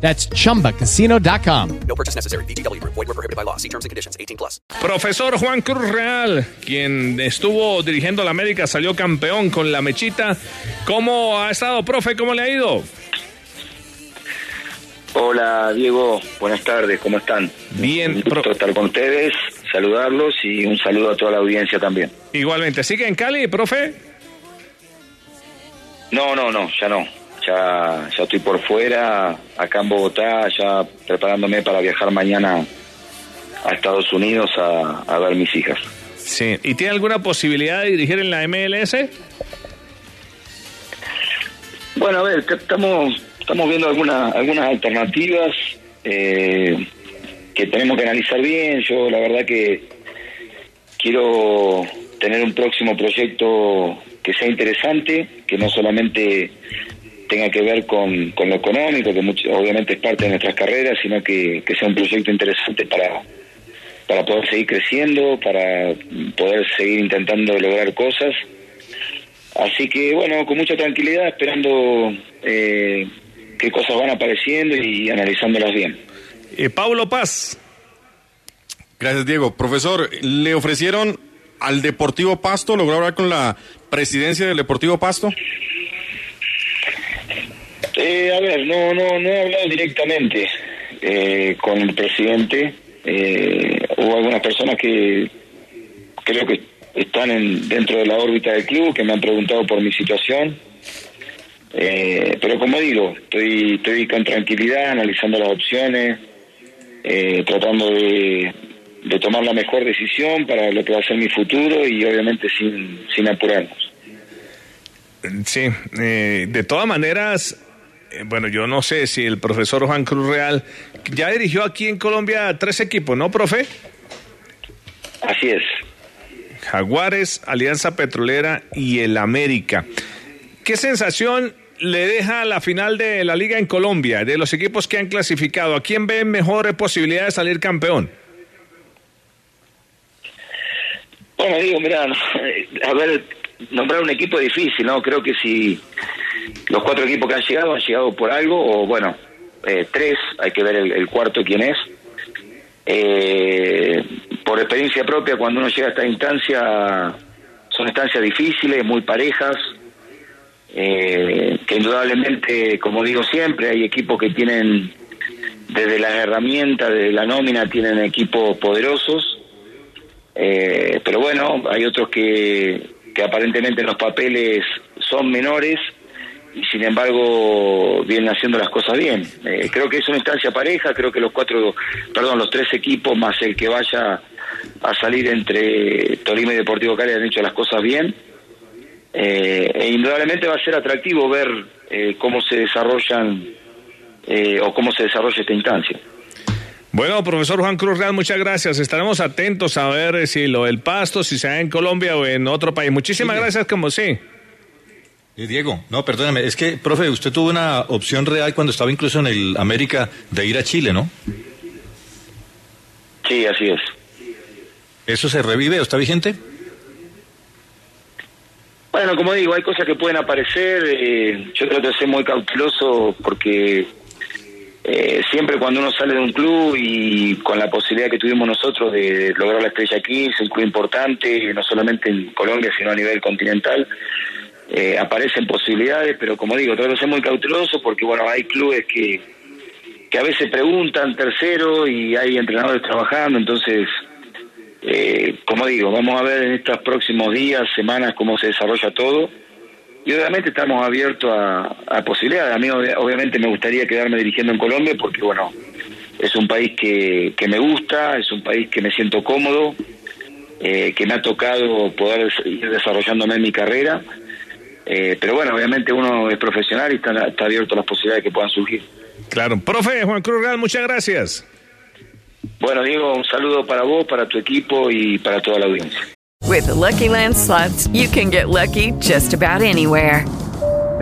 That's chumbacasino.com. No purchase necessary. VGW Group. Void were prohibited by law. See terms and conditions. 18 plus. Profesor Juan Cruz Real, quien estuvo dirigiendo la América, salió campeón con la mechita. ¿Cómo ha estado, profe? ¿Cómo le ha ido? Hola Diego, buenas tardes, ¿cómo están? Bien, Un gusto estar con ustedes, saludarlos y un saludo a toda la audiencia también. Igualmente. ¿Sigue en Cali, profe? No, no, no, ya no, ya, ya estoy por fuera, acá en Bogotá, ya preparándome para viajar mañana a Estados Unidos a, a ver mis hijas. Sí. ¿Y tiene alguna posibilidad de dirigir en la MLS? Bueno, a ver, estamos, estamos viendo algunas algunas alternativas eh, que tenemos que analizar bien. Yo la verdad que quiero tener un próximo proyecto que sea interesante, que no solamente tenga que ver con, con lo económico, que mucho- obviamente es parte de nuestras carreras, sino que, que sea un proyecto interesante para, para poder seguir creciendo, para poder seguir intentando lograr cosas. Así que bueno, con mucha tranquilidad, esperando eh, qué cosas van apareciendo y analizándolas bien. Eh, Pablo Paz. Gracias, Diego. Profesor, ¿le ofrecieron al Deportivo Pasto, logró hablar con la presidencia del Deportivo Pasto? Eh, a ver, no, no, no he hablado directamente eh, con el presidente. Eh, hubo algunas personas que creo que están en, dentro de la órbita del club que me han preguntado por mi situación. Eh, pero como digo, estoy, estoy con tranquilidad, analizando las opciones, eh, tratando de, tomar la mejor decisión para lo que va a ser mi futuro y obviamente sin, sin apurarnos. Sí. eh, de todas maneras, bueno, yo no sé si el profesor Juan Cruz Real ya dirigió aquí en Colombia tres equipos, ¿no, profe? Así es. Jaguares, Alianza Petrolera y el América. ¿Qué sensación le deja la final de la liga en Colombia, de los equipos que han clasificado? ¿A quién ve mejores posibilidades de salir campeón? Bueno, digo, mira, a ver, nombrar un equipo es difícil, ¿no? Creo que si los cuatro equipos que han llegado han llegado por algo, o bueno, eh, tres, hay que ver el, cuarto quién es. Eh, por experiencia propia, cuando uno llega a esta instancia, son instancias difíciles, muy parejas, eh, que indudablemente, como digo siempre, hay equipos que tienen, desde las herramientas, desde la nómina, tienen equipos poderosos. Eh, pero bueno, hay otros que, que aparentemente en los papeles son menores y sin embargo vienen haciendo las cosas bien. Eh, creo que es una instancia pareja, creo que los cuatro, perdón, los tres equipos más el que vaya a salir entre Tolima y Deportivo Cali han hecho las cosas bien. Eh, e indudablemente va a ser atractivo ver eh, cómo se desarrollan eh, o cómo se desarrolla esta instancia. Bueno, profesor Juan Cruz Real, muchas gracias. Estaremos atentos a ver eh, si lo del pasto, si se da en Colombia o en otro país. Muchísimas Sí. gracias, como sí. Eh, Diego, no, perdóname, es que, profe, usted tuvo una opción real cuando estaba incluso en el América de ir a Chile, ¿no? Sí, así es. ¿Eso se revive o está vigente? Bueno, como digo, hay cosas que pueden aparecer. eh, yo trato de ser muy cauteloso porque eh, siempre cuando uno sale de un club y con la posibilidad que tuvimos nosotros de lograr la estrella 15, un club importante, no solamente en Colombia, sino a nivel continental, eh, aparecen posibilidades, pero como digo, trato de ser muy cauteloso porque, bueno, hay clubes que, que a veces preguntan tercero y hay entrenadores trabajando, entonces eh, como digo, vamos a ver en estos próximos días, semanas, cómo se desarrolla todo. Y obviamente estamos abiertos a, posibilidades. A mí ob- obviamente me gustaría quedarme dirigiendo en Colombia porque, bueno, es un país que, que me gusta, es un país que me siento cómodo, eh, que me ha tocado poder ir desarrollándome en mi carrera. Eh, pero bueno, obviamente uno es profesional y está, está abierto a las posibilidades que puedan surgir. Claro. Profe Juan Cruz Real, muchas gracias. Bueno, Diego, un saludo para vos, para tu equipo y para toda la audiencia. With the Lucky Land slots, you can get lucky just about anywhere.